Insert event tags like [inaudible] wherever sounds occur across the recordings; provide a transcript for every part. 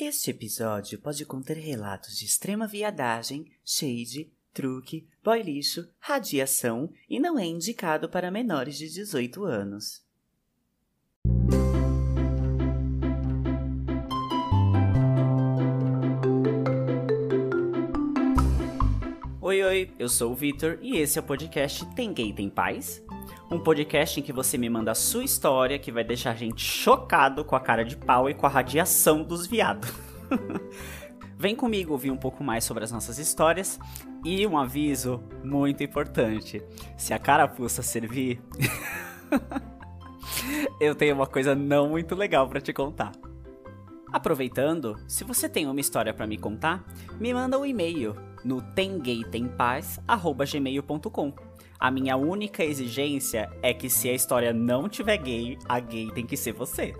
Este episódio pode conter relatos de extrema viadagem, shade, truque, boy lixo, radiação e não é indicado para menores de 18 anos. Oi, oi, eu sou o Vitor e esse é o podcast Tem Gay Tem Paz? Um podcast em que você me manda a sua história que vai deixar a gente chocado com a cara de pau e com a radiação dos viados. [laughs] Vem comigo ouvir um pouco mais sobre as nossas histórias e um aviso muito importante. Se a carapuça servir, [laughs] eu tenho uma coisa não muito legal para te contar. Aproveitando, se você tem uma história para me contar, me manda um e-mail no temgaytempaz@gmail.com. A minha única exigência é que se a história não tiver gay, a gay tem que ser você.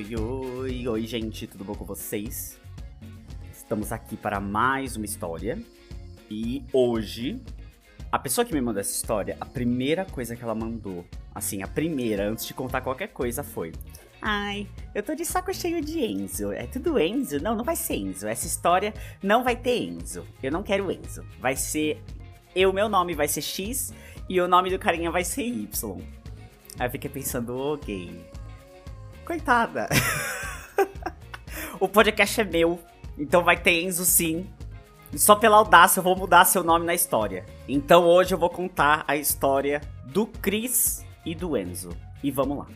Oi, oi, oi, gente, tudo bom com vocês? Estamos aqui para mais uma história. E hoje, a pessoa que me mandou essa história, a primeira coisa que ela mandou, assim, a primeira, antes de contar qualquer coisa, foi: Ai, eu tô de saco cheio de Enzo. É tudo Enzo? Não, não vai ser Enzo. Essa história não vai ter Enzo. Eu não quero Enzo. Vai ser. Eu, meu nome vai ser X e o nome do carinha vai ser Y. Aí eu fiquei pensando, ok. Coitada. [laughs] o podcast é meu, então vai ter Enzo sim. Só pela audácia eu vou mudar seu nome na história. Então hoje eu vou contar a história do Chris e do Enzo. E vamos lá.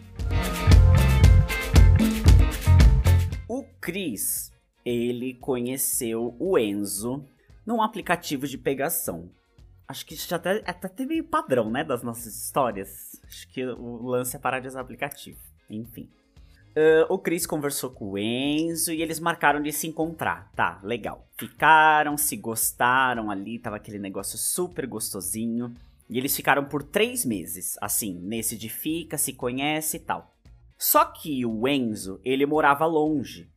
O Chris, ele conheceu o Enzo num aplicativo de pegação. Acho que isso já até, até meio padrão, né, das nossas histórias. Acho que o lance é parar de usar aplicativo. Enfim. Uh, o Chris conversou com o Enzo e eles marcaram de se encontrar. Tá, legal. Ficaram, se gostaram ali, tava aquele negócio super gostosinho. E eles ficaram por três meses, assim, nesse de fica, se conhece e tal. Só que o Enzo, ele morava longe.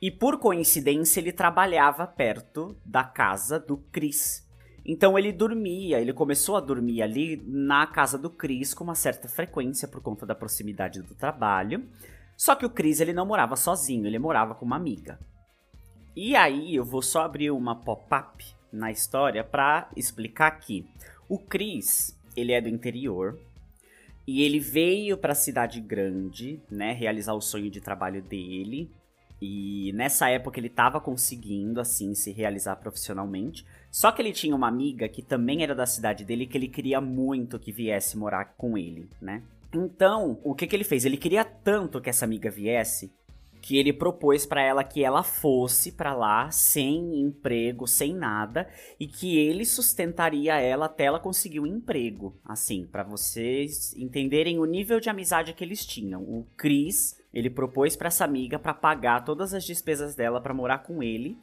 E por coincidência, ele trabalhava perto da casa do Chris. Então ele dormia, ele começou a dormir ali na casa do Chris com uma certa frequência por conta da proximidade do trabalho. Só que o Chris ele não morava sozinho, ele morava com uma amiga. E aí eu vou só abrir uma pop-up na história para explicar que o Chris, ele é do interior e ele veio para a cidade grande, né, realizar o sonho de trabalho dele. E nessa época ele estava conseguindo assim se realizar profissionalmente. Só que ele tinha uma amiga que também era da cidade dele que ele queria muito que viesse morar com ele, né? Então, o que, que ele fez? Ele queria tanto que essa amiga viesse que ele propôs para ela que ela fosse para lá sem emprego, sem nada, e que ele sustentaria ela até ela conseguir um emprego. Assim, para vocês entenderem o nível de amizade que eles tinham. O Chris, ele propôs para essa amiga para pagar todas as despesas dela para morar com ele,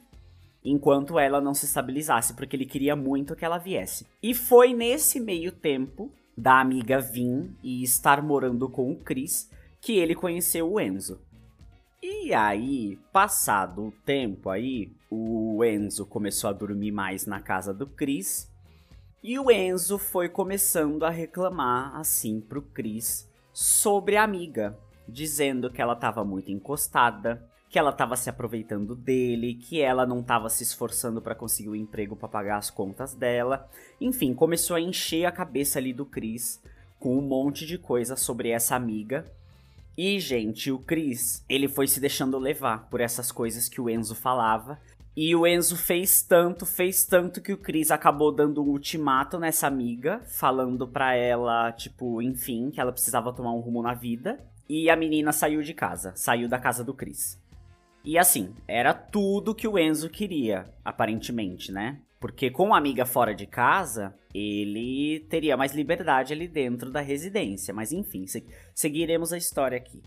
enquanto ela não se estabilizasse, porque ele queria muito que ela viesse. E foi nesse meio tempo da amiga vir e estar morando com o Chris que ele conheceu o Enzo. E aí, passado o tempo aí, o Enzo começou a dormir mais na casa do Chris. E o Enzo foi começando a reclamar assim pro Chris sobre a amiga, dizendo que ela estava muito encostada, que ela estava se aproveitando dele, que ela não estava se esforçando para conseguir o um emprego para pagar as contas dela. Enfim, começou a encher a cabeça ali do Chris com um monte de coisa sobre essa amiga e, gente, o Chris, ele foi se deixando levar por essas coisas que o Enzo falava. E o Enzo fez tanto, fez tanto que o Chris acabou dando um ultimato nessa amiga, falando pra ela, tipo, enfim, que ela precisava tomar um rumo na vida. E a menina saiu de casa, saiu da casa do Chris. E assim, era tudo que o Enzo queria, aparentemente, né? Porque com a amiga fora de casa, ele teria mais liberdade ali dentro da residência. Mas enfim, seguiremos a história aqui.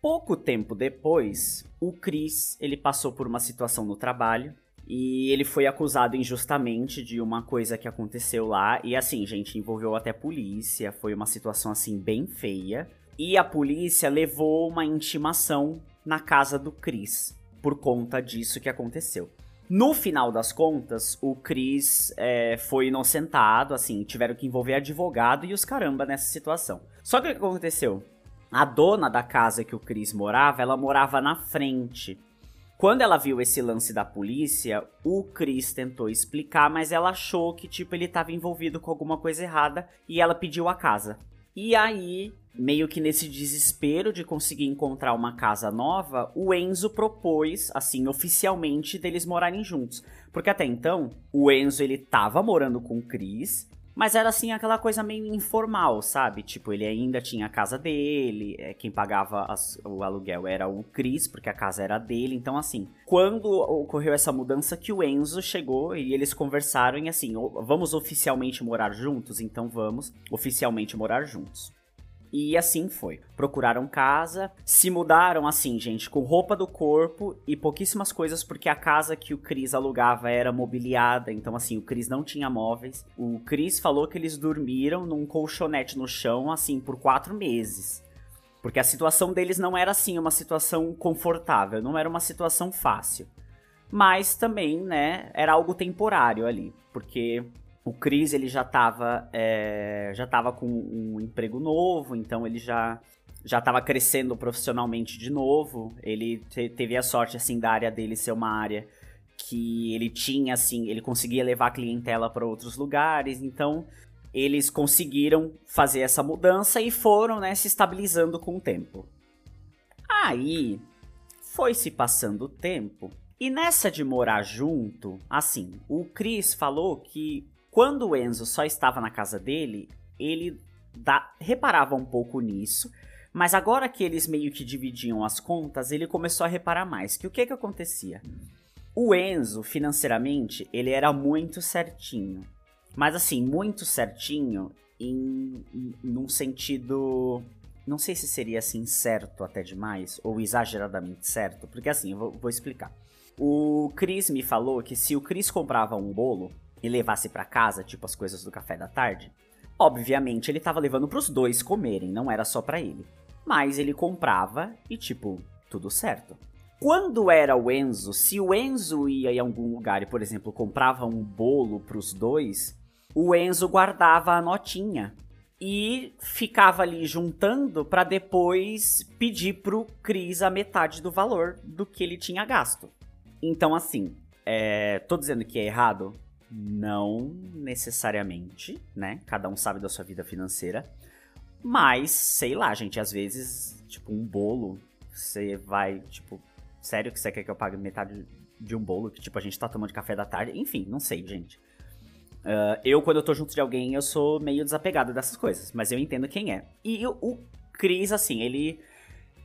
Pouco tempo depois, o Chris, ele passou por uma situação no trabalho e ele foi acusado injustamente de uma coisa que aconteceu lá. E assim, gente, envolveu até polícia. Foi uma situação assim bem feia. E a polícia levou uma intimação na casa do Chris por conta disso que aconteceu. No final das contas, o Chris é, foi inocentado, assim, tiveram que envolver advogado e os caramba nessa situação. Só que o que aconteceu? A dona da casa que o Chris morava, ela morava na frente. Quando ela viu esse lance da polícia, o Chris tentou explicar, mas ela achou que, tipo, ele estava envolvido com alguma coisa errada e ela pediu a casa. E aí, meio que nesse desespero de conseguir encontrar uma casa nova, o Enzo propôs, assim, oficialmente, deles morarem juntos. Porque até então, o Enzo ele tava morando com o Chris, mas era assim aquela coisa meio informal, sabe? Tipo, ele ainda tinha a casa dele, é, quem pagava as, o aluguel era o Chris, porque a casa era dele. Então, assim, quando ocorreu essa mudança que o Enzo chegou e eles conversaram e assim, vamos oficialmente morar juntos? Então vamos oficialmente morar juntos. E assim foi. Procuraram casa, se mudaram assim, gente, com roupa do corpo e pouquíssimas coisas, porque a casa que o Cris alugava era mobiliada, então assim, o Cris não tinha móveis. O Cris falou que eles dormiram num colchonete no chão, assim, por quatro meses. Porque a situação deles não era assim, uma situação confortável, não era uma situação fácil. Mas também, né, era algo temporário ali, porque o Chris ele já estava é, já tava com um emprego novo, então ele já já estava crescendo profissionalmente de novo. Ele te, teve a sorte assim da área dele ser uma área que ele tinha assim, ele conseguia levar a clientela para outros lugares, então eles conseguiram fazer essa mudança e foram, né, se estabilizando com o tempo. Aí foi se passando o tempo e nessa de morar junto, assim, o Chris falou que quando o Enzo só estava na casa dele, ele da, reparava um pouco nisso, mas agora que eles meio que dividiam as contas, ele começou a reparar mais. Que o que que acontecia? O Enzo, financeiramente, ele era muito certinho. Mas assim, muito certinho em, em num sentido não sei se seria assim certo até demais ou exageradamente certo, porque assim, eu vou, vou explicar. O Chris me falou que se o Chris comprava um bolo, e levasse para casa, tipo as coisas do café da tarde, obviamente ele estava levando para os dois comerem, não era só para ele. Mas ele comprava e tipo, tudo certo. Quando era o Enzo, se o Enzo ia em algum lugar e, por exemplo, comprava um bolo para os dois, o Enzo guardava a notinha e ficava ali juntando para depois pedir pro Cris a metade do valor do que ele tinha gasto. Então, assim, é, tô dizendo que é errado? Não necessariamente, né? Cada um sabe da sua vida financeira. Mas, sei lá, gente, às vezes, tipo, um bolo, você vai, tipo, sério que você quer que eu pague metade de um bolo que, tipo, a gente tá tomando café da tarde? Enfim, não sei, gente. Uh, eu, quando eu tô junto de alguém, eu sou meio desapegado dessas coisas, mas eu entendo quem é. E o Chris, assim, ele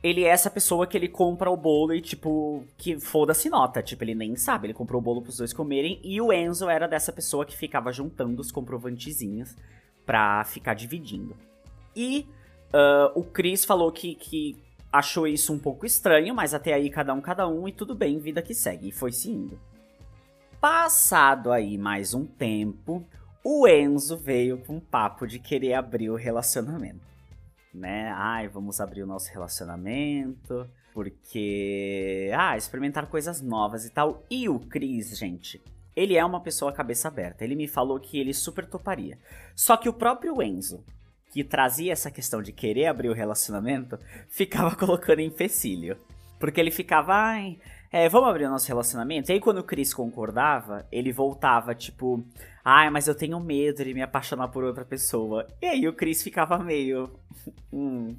ele é essa pessoa que ele compra o bolo e, tipo, que foda-se nota. Tipo, ele nem sabe. Ele comprou o bolo pros dois comerem. E o Enzo era dessa pessoa que ficava juntando os comprovantezinhos pra ficar dividindo. E uh, o Chris falou que, que achou isso um pouco estranho, mas até aí cada um, cada um, e tudo bem, vida que segue. E foi se indo. Passado aí mais um tempo, o Enzo veio com um papo de querer abrir o relacionamento né? Ai, vamos abrir o nosso relacionamento, porque. Ah, experimentar coisas novas e tal. E o Chris, gente, ele é uma pessoa cabeça aberta. Ele me falou que ele super toparia. Só que o próprio Enzo, que trazia essa questão de querer abrir o relacionamento, [laughs] ficava colocando empecilho. Porque ele ficava, ai, é, vamos abrir o nosso relacionamento? E aí, quando o Chris concordava, ele voltava, tipo, ai, mas eu tenho medo de me apaixonar por outra pessoa. E aí o Chris ficava meio. [laughs] Hum,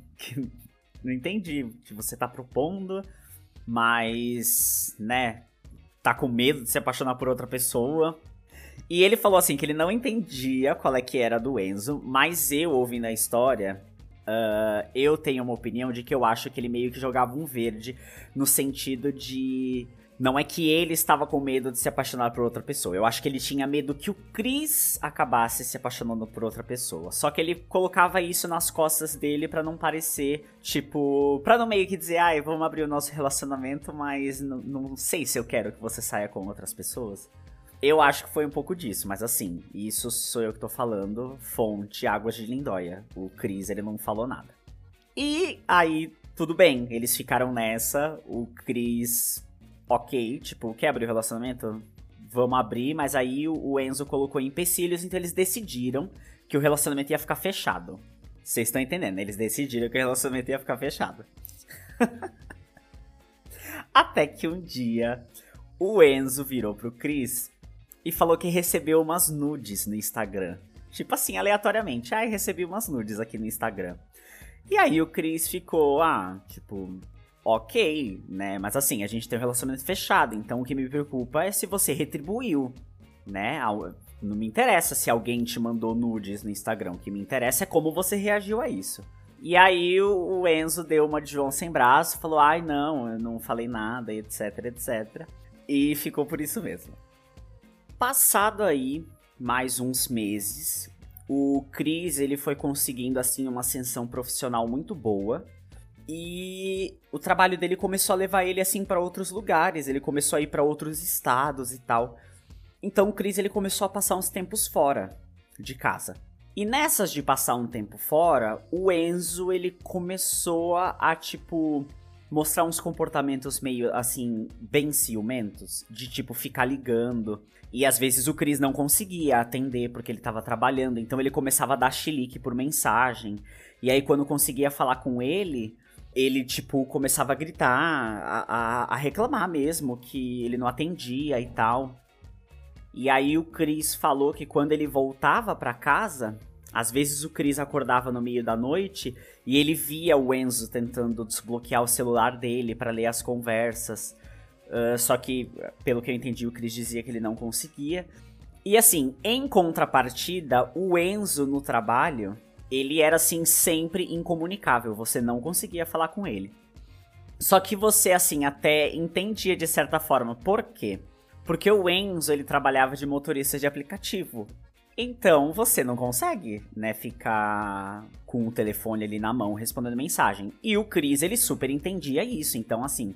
não entendi o que você tá propondo, mas, né, tá com medo de se apaixonar por outra pessoa. E ele falou assim que ele não entendia qual é que era do Enzo, mas eu ouvindo a história, uh, eu tenho uma opinião de que eu acho que ele meio que jogava um verde no sentido de Não é que ele estava com medo de se apaixonar por outra pessoa. Eu acho que ele tinha medo que o Chris acabasse se apaixonando por outra pessoa. Só que ele colocava isso nas costas dele para não parecer, tipo, pra não meio que dizer, ai, vamos abrir o nosso relacionamento, mas não sei se eu quero que você saia com outras pessoas. Eu acho que foi um pouco disso, mas assim, isso sou eu que tô falando, fonte Águas de Lindóia. O Chris, ele não falou nada. E aí, tudo bem, eles ficaram nessa, o Chris ok, tipo, quer abrir o relacionamento? Vamos abrir, mas aí o Enzo colocou empecilhos, então eles decidiram que o relacionamento ia ficar fechado. Vocês estão entendendo? Eles decidiram que o relacionamento ia ficar fechado. [laughs] Até que um dia o Enzo virou pro Chris e falou que recebeu umas nudes no Instagram. Tipo assim, aleatoriamente. Ai, recebi umas nudes aqui no Instagram. E aí o Chris ficou, ah, tipo, ok, né? Mas assim, a gente tem um relacionamento fechado, então o que me preocupa é se você retribuiu, né? Não me interessa se alguém te mandou nudes no Instagram, o que me interessa é como você reagiu a isso. E aí o Enzo deu uma de João sem braço, falou: ai não, eu não falei nada, etc, etc. E ficou por isso mesmo. Passado aí mais uns meses, o Cris ele foi conseguindo assim uma ascensão profissional muito boa e o trabalho dele começou a levar ele assim para outros lugares, ele começou a ir para outros estados e tal. Então o Chris ele começou a passar uns tempos fora de casa. E nessas de passar um tempo fora, o Enzo ele começou a, a tipo mostrar uns comportamentos meio assim bem ciumentos, de tipo ficar ligando. E às vezes o Chris não conseguia atender porque ele tava trabalhando, então ele começava a dar chilique por mensagem. E aí quando conseguia falar com ele, ele, tipo, começava a gritar, a, a, a, reclamar mesmo, que ele não atendia e tal. E aí o Chris falou que quando ele voltava para casa, às vezes o Chris acordava no meio da noite e ele via o Enzo tentando desbloquear o celular dele para ler as conversas. Uh, só que, pelo que eu entendi, o Chris dizia que ele não conseguia. E assim, em contrapartida, o Enzo no trabalho, ele era assim sempre incomunicável, você não conseguia falar com ele. Só que você assim até entendia de certa forma. Por quê? Porque o Enzo ele trabalhava de motorista de aplicativo. Então você não consegue, né, ficar com o telefone ali na mão respondendo mensagem. E o Chris ele super entendia isso. Então assim,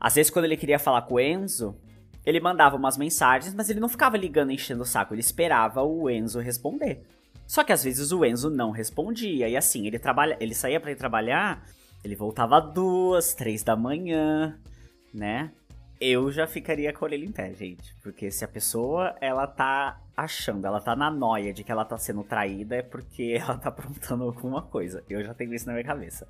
às vezes quando ele queria falar com o Enzo, ele mandava umas mensagens, mas ele não ficava ligando enchendo o saco, ele esperava o Enzo responder. Só que às vezes o Enzo não respondia. E assim, ele trabalha, ele saía para ir trabalhar, ele voltava duas, três da manhã, né? Eu já ficaria com orelha em pé, gente. Porque se a pessoa, ela tá achando, ela tá na noia de que ela tá sendo traída, é porque [laughs] ela tá aprontando alguma coisa. Eu já tenho isso na minha cabeça.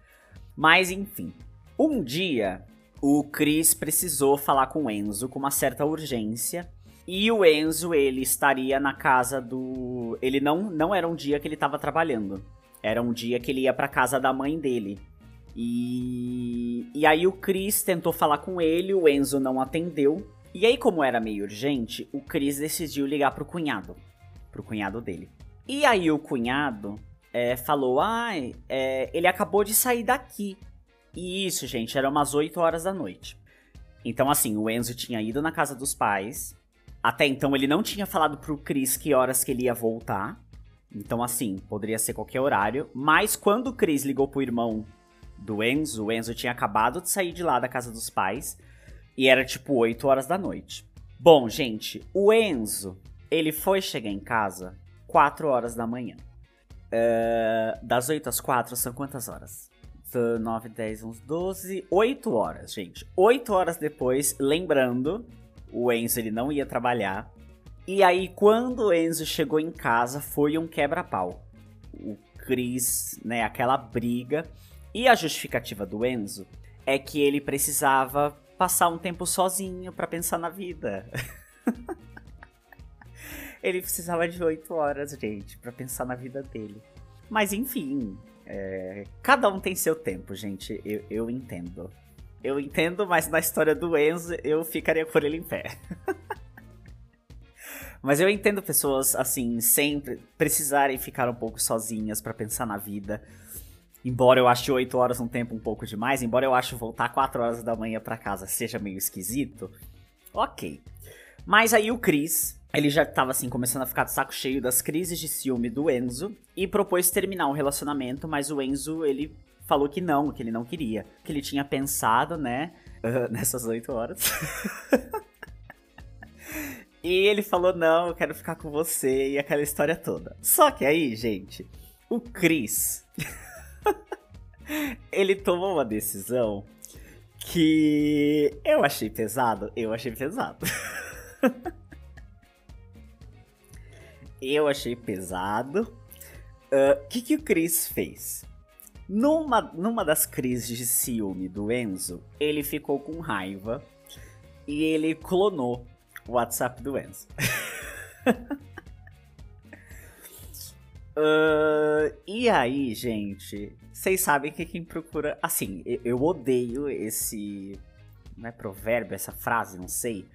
Mas enfim. Um dia, o Chris precisou falar com o Enzo com uma certa urgência e o Enzo, ele estaria na casa do. Ele não, não era um dia que ele estava trabalhando. Era um dia que ele ia pra casa da mãe dele. E. E aí o Chris tentou falar com ele, o Enzo não atendeu. E aí, como era meio urgente, o Chris decidiu ligar pro cunhado. Pro cunhado dele. E aí o cunhado é, falou: Ah, é, ele acabou de sair daqui. E isso, gente, era umas 8 horas da noite. Então, assim, o Enzo tinha ido na casa dos pais, até então ele não tinha falado pro Chris que horas que ele ia voltar. Então, assim, poderia ser qualquer horário. Mas quando o Chris ligou pro irmão do Enzo, o Enzo tinha acabado de sair de lá da casa dos pais. E era tipo 8 horas da noite. Bom, gente, o Enzo, ele foi chegar em casa 4 horas da manhã. Uh, das 8 às 4 são quantas horas? 9, 10, 11, 12, 8 horas, gente. 8 horas depois, lembrando o Enzo ele não ia trabalhar. E aí, quando o Enzo chegou em casa, foi um quebra-pau. O Chris, né, aquela briga. E a justificativa do Enzo é que ele precisava passar um tempo sozinho para pensar na vida. [laughs] ele precisava de oito horas, gente, para pensar na vida dele. Mas enfim, é... cada um tem seu tempo, gente. Eu, eu entendo. Eu entendo, mas na história do Enzo eu ficaria por ele em pé. [laughs] mas eu entendo pessoas, assim, sempre precisarem ficar um pouco sozinhas para pensar na vida. Embora eu ache 8 horas um tempo um pouco demais, embora eu ache voltar 4 horas da manhã para casa seja meio esquisito, Ok. Mas aí o Chris, ele já tava assim, começando a ficar de saco cheio das crises de ciúme do Enzo e propôs terminar o relacionamento, mas o Enzo, ele falou que não, que ele não queria. Que ele tinha pensado, né, uh, [laughs] nessas oito horas. [laughs] e ele falou: não, eu quero ficar com você e aquela história toda. Só que aí, gente, o Chris. [laughs] [laughs] ele tomou uma decisão que eu achei pesado. Eu achei pesado. [laughs] eu achei pesado. O uh, que, que o Chris fez? Numa, numa das crises de ciúme do Enzo, ele ficou com raiva e ele clonou o WhatsApp do Enzo. [laughs] uh, e aí, gente, vocês sabem que quem procura. Assim, eu, odeio esse. Não é provérbio, essa frase, não sei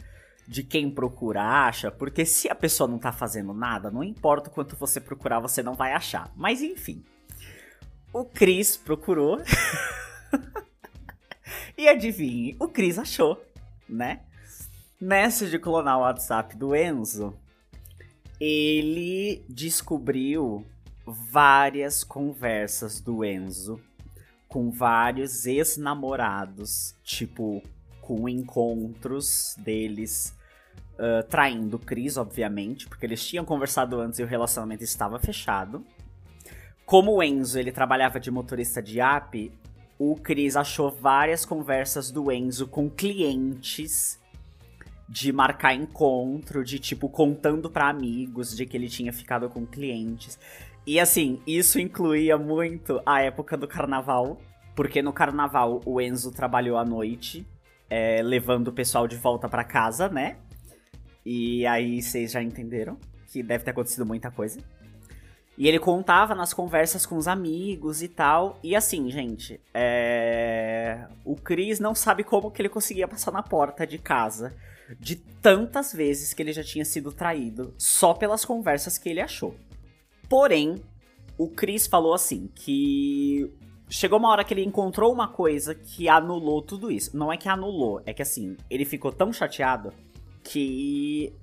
de quem procura acha, porque se a pessoa não tá fazendo nada, não importa o quanto você procurar, você não vai achar. Mas enfim. O Cris procurou. [laughs] e adivinhe, o Cris achou, né? Nessa de clonar o WhatsApp do Enzo, ele descobriu várias conversas do Enzo com vários ex-namorados, tipo, com encontros deles uh, traindo o Chris, obviamente, porque eles tinham conversado antes e o relacionamento estava fechado. Como o Enzo ele trabalhava de motorista de app, o Chris achou várias conversas do Enzo com clientes de marcar encontro, de tipo contando para amigos de que ele tinha ficado com clientes. E assim, isso incluía muito a época do carnaval, porque no carnaval o Enzo trabalhou à noite, é, levando o pessoal de volta para casa, né? E aí vocês já entenderam que deve ter acontecido muita coisa. E ele contava nas conversas com os amigos e tal. E assim, gente, é... o Chris não sabe como que ele conseguia passar na porta de casa de tantas vezes que ele já tinha sido traído só pelas conversas que ele achou. Porém, o Chris falou assim que chegou uma hora que ele encontrou uma coisa que anulou tudo isso. Não é que anulou, é que assim, ele ficou tão chateado que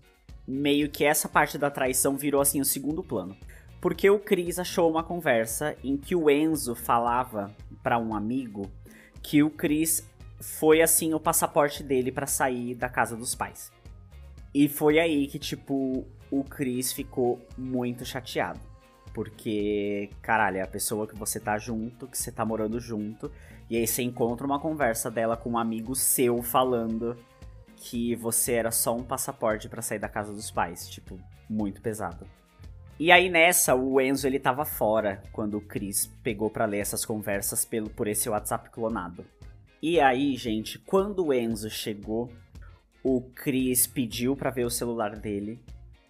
meio que essa parte da traição virou assim o segundo plano. Porque o Chris achou uma conversa em que o Enzo falava para um amigo que o Chris foi assim o passaporte dele para sair da casa dos pais. E foi aí que tipo o Chris ficou muito chateado. Porque, caralho, é a pessoa que você tá junto, que você tá morando junto, e aí você encontra uma conversa dela com um amigo seu falando que você era só um passaporte para sair da casa dos pais, tipo, muito pesado. E aí nessa, o Enzo ele tava fora quando o Chris pegou para ler essas conversas pelo por esse WhatsApp clonado. E aí, gente, quando o Enzo chegou, o Chris pediu para ver o celular dele.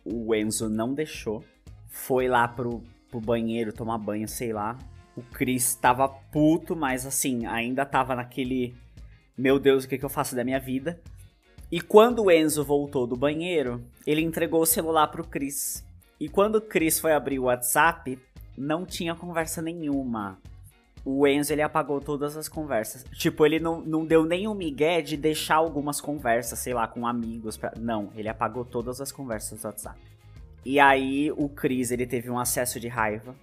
O Enzo não deixou. Foi lá pro, pro banheiro tomar banho, sei lá. O Chris tava puto, mas assim, ainda tava naquele. Meu Deus, o que, que eu faço da minha vida? E quando o Enzo voltou do banheiro, ele entregou o celular pro Chris. E quando o Chris foi abrir o WhatsApp, não tinha conversa nenhuma. O Enzo ele apagou todas as conversas. Tipo, ele não, não deu o migué de deixar algumas conversas, sei lá, com amigos. Pra... Não, ele apagou todas as conversas do WhatsApp. E aí o Chris ele teve um acesso de raiva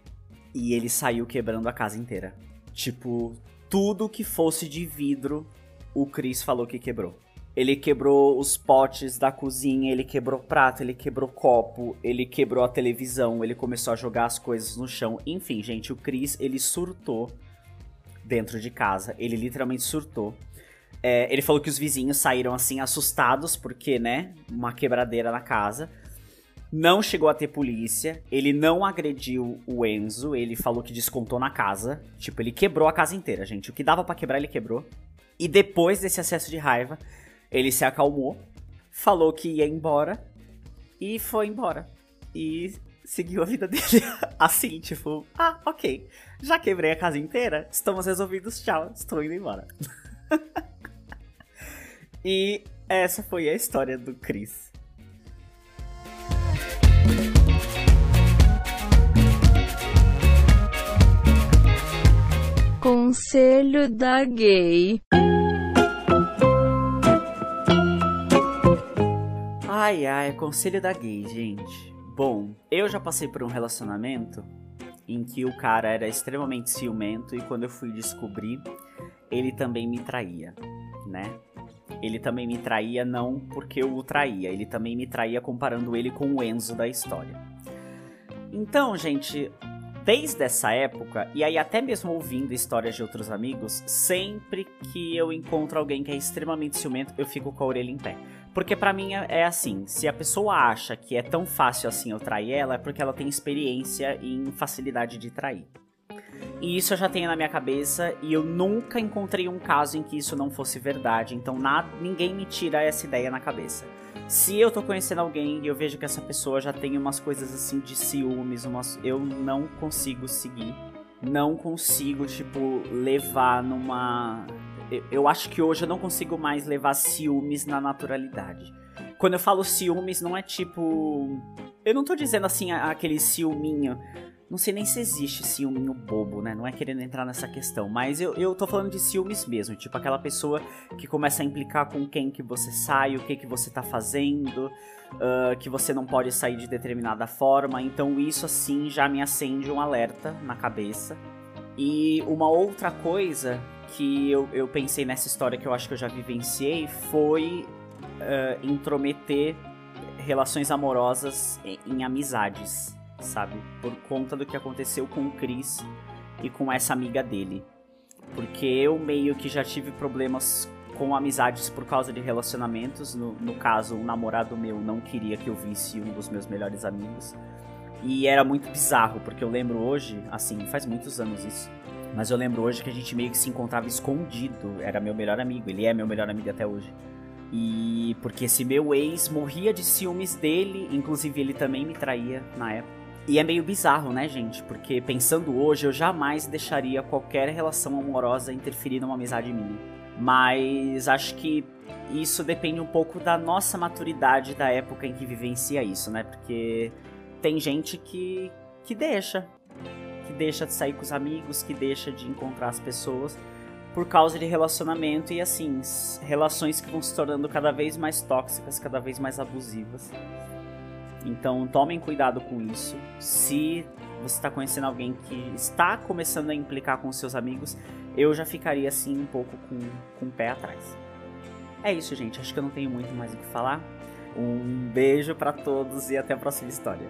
e ele saiu quebrando a casa inteira. Tipo, tudo que fosse de vidro, o Chris falou que quebrou. Ele quebrou os potes da cozinha, ele quebrou prato, ele quebrou copo, ele quebrou a televisão, ele começou a jogar as coisas no chão. Enfim, gente, o Chris, ele surtou dentro de casa. Ele literalmente surtou. É, ele falou que os vizinhos saíram assim assustados, porque, né, uma quebradeira na casa. Não chegou a ter polícia, ele não agrediu o Enzo, ele falou que descontou na casa. Tipo, ele quebrou a casa inteira, gente. O que dava para quebrar, ele quebrou. E depois desse acesso de raiva, ele se acalmou, falou que ia embora e foi embora. E seguiu a vida [laughs] dele assim, tipo, ah, ok. Já quebrei a casa inteira, estamos resolvidos, tchau, estou indo embora. [laughs] e essa foi a história do Chris. Conselho da Gay. Ai, ai, conselho da gay, gente. Bom, eu já passei por um relacionamento em que o cara era extremamente ciumento e quando eu fui descobrir, ele também me traía, né? Ele também me traía não porque eu o traía, ele também me traía comparando ele com o Enzo da história. Então, gente, desde essa época, e aí até mesmo ouvindo histórias de outros amigos, sempre que eu encontro alguém que é extremamente ciumento, eu fico com a orelha em pé. Porque para mim é, é assim, se a pessoa acha que é tão fácil assim eu trair ela, é porque ela tem experiência em facilidade de trair. E isso eu já tenho na minha cabeça e eu nunca encontrei um caso em que isso não fosse verdade, então nada, ninguém me tira essa ideia na cabeça. Se eu tô conhecendo alguém e eu vejo que essa pessoa já tem umas coisas assim de ciúmes, umas, eu não consigo seguir. Não consigo, tipo, levar numa. Eu, acho que hoje eu não consigo mais levar ciúmes na naturalidade. Quando eu falo ciúmes, não é tipo. Eu não tô dizendo assim aquele ciúminho não sei nem se existe ciúminho bobo, né? Não é querendo entrar nessa questão. Mas eu, eu tô falando de ciúmes mesmo. Tipo aquela pessoa que começa a implicar com quem que você sai, o que que você tá fazendo, uh, que você não pode sair de determinada forma. Então isso assim já me acende um alerta na cabeça. E uma outra coisa que eu, eu pensei nessa história que eu acho que eu já vivenciei foi uh, intrometer relações amorosas em, em amizades sabe? Por conta do que aconteceu com o Chris e com essa amiga dele. Porque eu meio que já tive problemas com amizades por causa de relacionamentos. No, no caso, um namorado meu não queria que eu visse um dos meus melhores amigos. E era muito bizarro, porque eu lembro hoje, assim, faz muitos anos isso. Mas eu lembro hoje que a gente meio que se encontrava escondido. Era meu melhor amigo, ele é meu melhor amigo até hoje. E porque esse meu ex morria de ciúmes dele, inclusive ele também me traía na época. E é meio bizarro, né, gente? Porque pensando hoje, eu jamais deixaria qualquer relação amorosa interferir numa amizade minha. Mas acho que isso depende um pouco da nossa maturidade da época em que vivencia isso, né? Porque tem gente que, que deixa. Que deixa de sair com os amigos, que deixa de encontrar as pessoas por causa de relacionamento e assim, relações que vão se tornando cada vez mais tóxicas, cada vez mais abusivas. Então tomem cuidado com isso. Se você está conhecendo alguém que está começando a implicar com seus amigos, eu já ficaria assim um pouco com, com o pé atrás. É isso, gente. Acho que eu não tenho muito mais o que falar. Um beijo para todos e até a próxima história.